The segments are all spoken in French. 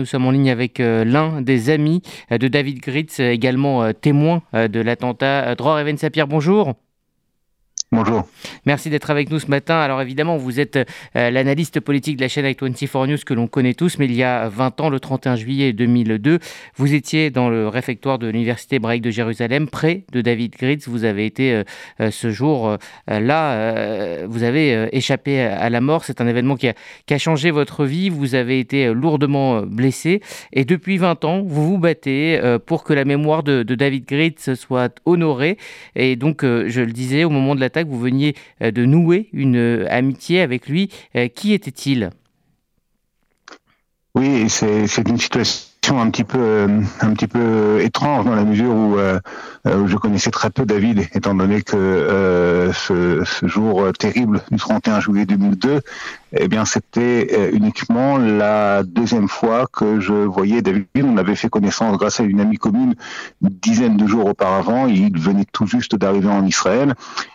Nous sommes en ligne avec euh, l'un des amis euh, de David Gritz, également euh, témoin de l'attentat. Dror Even Sapir, bonjour. Bonjour. Merci d'être avec nous ce matin. Alors évidemment, vous êtes euh, l'analyste politique de la chaîne i24 News que l'on connaît tous, mais il y a 20 ans, le 31 juillet 2002, vous étiez dans le réfectoire de l'Université hébraïque de Jérusalem, près de David Gritz. Vous avez été euh, euh, ce jour-là, vous avez échappé à la mort. C'est un événement qui a, changé votre vie. Vous avez été lourdement blessé. Et depuis 20 ans, vous vous battez pour que la mémoire de, de David Gritz soit honorée. Et donc, je le disais, au moment de la que vous veniez euh, de nouer une euh, amitié avec lui. Euh, qui était-il? Oui, c'est une situation un petit peu un petit peu étrange dans la mesure où, je connaissais très peu David étant donné que ce, ce, jour terrible du 31 juillet 2002 eh bien, c'était euh, uniquement la deuxième fois que je voyais David. On avait fait connaissance grâce à une amie commune une dizaine de jours auparavant. Il venait tout juste d'arriver en Israël.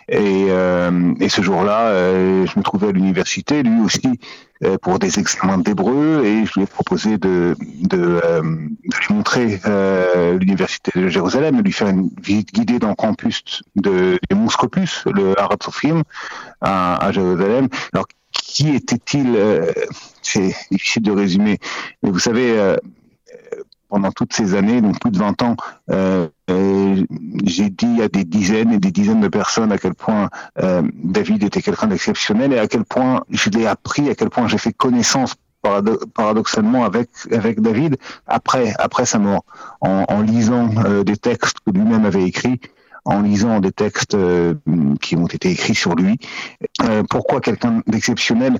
Et, euh, et ce jour-là, euh, je me trouvais à l'université, lui aussi, pour des examens d'hébreu. Et je lui ai proposé de, de, de lui montrer l'université de Jérusalem, de lui faire une visite guidée dans le campus de, de Mouskopus, le Harat Sofrim, à, à Jérusalem. Qui était-il euh, C'est difficile de résumer. Mais vous savez, euh, pendant toutes ces années, donc plus de 20 ans, euh, j'ai dit à des dizaines et des dizaines de personnes à quel point David était quelqu'un d'exceptionnel et à quel point je l'ai appris, à quel point j'ai fait connaissance paradoxalement avec avec David après après sa mort en, en lisant des textes que lui-même avait écrits en lisant des textes euh, qui ont été écrits sur lui. Euh, pourquoi quelqu'un d'exceptionnel?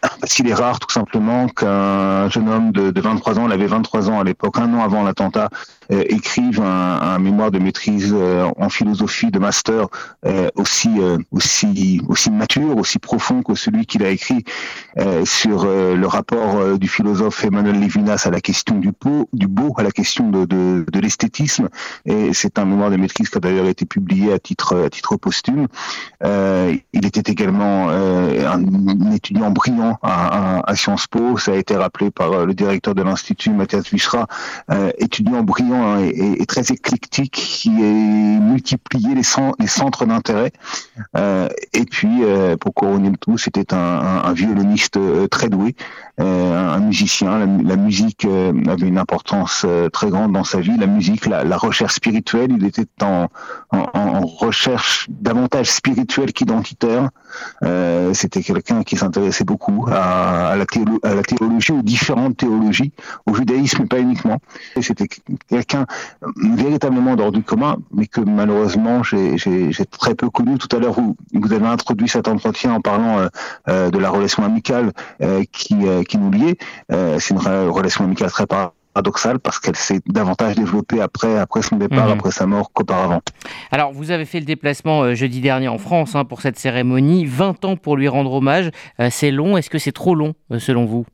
Parce qu'il est rare tout simplement qu'un jeune homme de, de, 23 ans, il avait 23 ans à l'époque, un an avant l'attentat, euh, écrive un, mémoire de maîtrise euh, en philosophie de master euh, aussi aussi aussi mature, aussi profond que celui qu'il a écrit sur le rapport du philosophe Emmanuel Levinas à la question du beau, du beau à la question de, de, de l'esthétisme. Et c'est un mémoire de maîtrise qui a d'ailleurs été publié à titre à titre posthume. il était également un, étudiant brillant à, à, Sciences Po. Ça a été rappelé par le directeur de l'institut Mathias Vichra, étudiant brillant Hein, et, très éclectique, qui est multiplié les, les centres d'intérêt. Euh, et puis, euh, pour couronner le tout, c'était un, violoniste euh, très doué, un musicien. La, musique avait une importance très grande dans sa vie. La musique, la, recherche spirituelle, il était en, en, recherche davantage spirituelle qu'identitaire. C'était quelqu'un qui s'intéressait beaucoup à, la à la théologie, aux différentes théologies, au judaïsme, mais pas uniquement. C'était quelqu'un véritablement d'ordre du commun, mais que malheureusement j'ai très peu connu. Tout à l'heure, vous, vous avez introduit cet entretien en parlant euh, euh, de la relation amicale euh, qui, qui nous liait. C'est une relation amicale très paradoxale parce qu'elle s'est davantage développée après, après son départ, mhm. après sa mort qu'auparavant. Alors, vous avez fait le déplacement jeudi dernier en France hein, pour cette cérémonie. 20 ans pour lui rendre hommage. c'est long. Est-ce que c'est trop long, selon vous?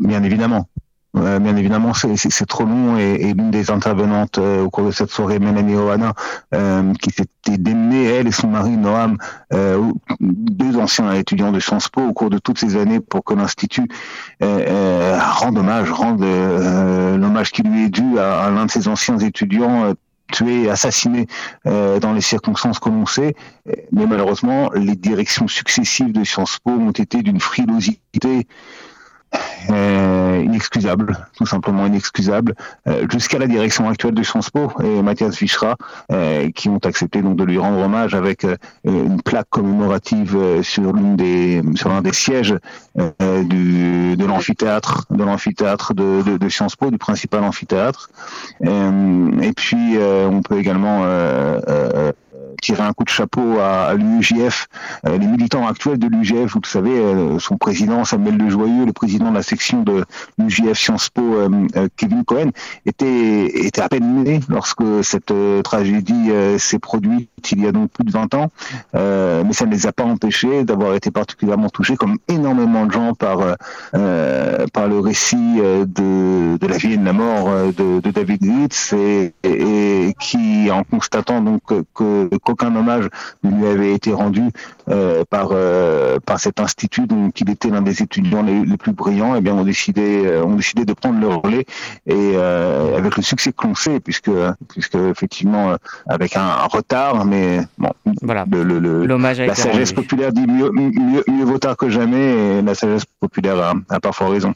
Bien évidemment. Euh, bien évidemment, c'est trop long et, et l'une des intervenantes euh, au cours de cette soirée, Mélanie Oana, euh, qui s'était démenée, elle et son mari Noam, deux anciens étudiants de Sciences Po, au cours de toutes ces années pour que l'Institut rende hommage, rende l'hommage qui lui est dû à, à l'un de ses anciens étudiants tué, assassiné euh, dans les circonstances que l'on sait. Mais malheureusement, les directions successives de Sciences Po ont été d'une frilosité euh, inexcusable, tout simplement inexcusable, euh, jusqu'à la direction actuelle de Sciences Po et Mathias Vichra, euh, qui ont accepté donc de lui rendre hommage avec une plaque commémorative sur l'une des des sièges du, de l'amphithéâtre de l'amphithéâtre de, de, de, Sciences Po, du principal amphithéâtre. et puis on peut également tirer un coup de chapeau à, l'UGF, euh, les militants actuels de l'UGF, vous le savez, euh, son président Samuel Lejoyeux, le président de la section de l'UGF Sciences Po, euh, Kevin Cohen, était, était à peine né lorsque cette tragédie s'est produite il y a donc plus de 20 ans, mais ça ne les a pas empêchés d'avoir été particulièrement touchés, comme énormément de gens, par, par le récit de, de la vie et de la mort de, de David Litz et, et qui, en constatant donc que qu'aucun hommage ne lui avait été rendu euh, par euh, par cet institut, donc il était l'un des étudiants les, plus brillants, et eh bien on décidé euh, on décidé de prendre le relais et avec le succès que l'on sait, puisque puisque effectivement avec un, retard, mais bon, voilà, l'hommage la sagesse populaire dit mieux, mieux, mieux vaut tard que jamais, et la sagesse populaire a, a parfois raison.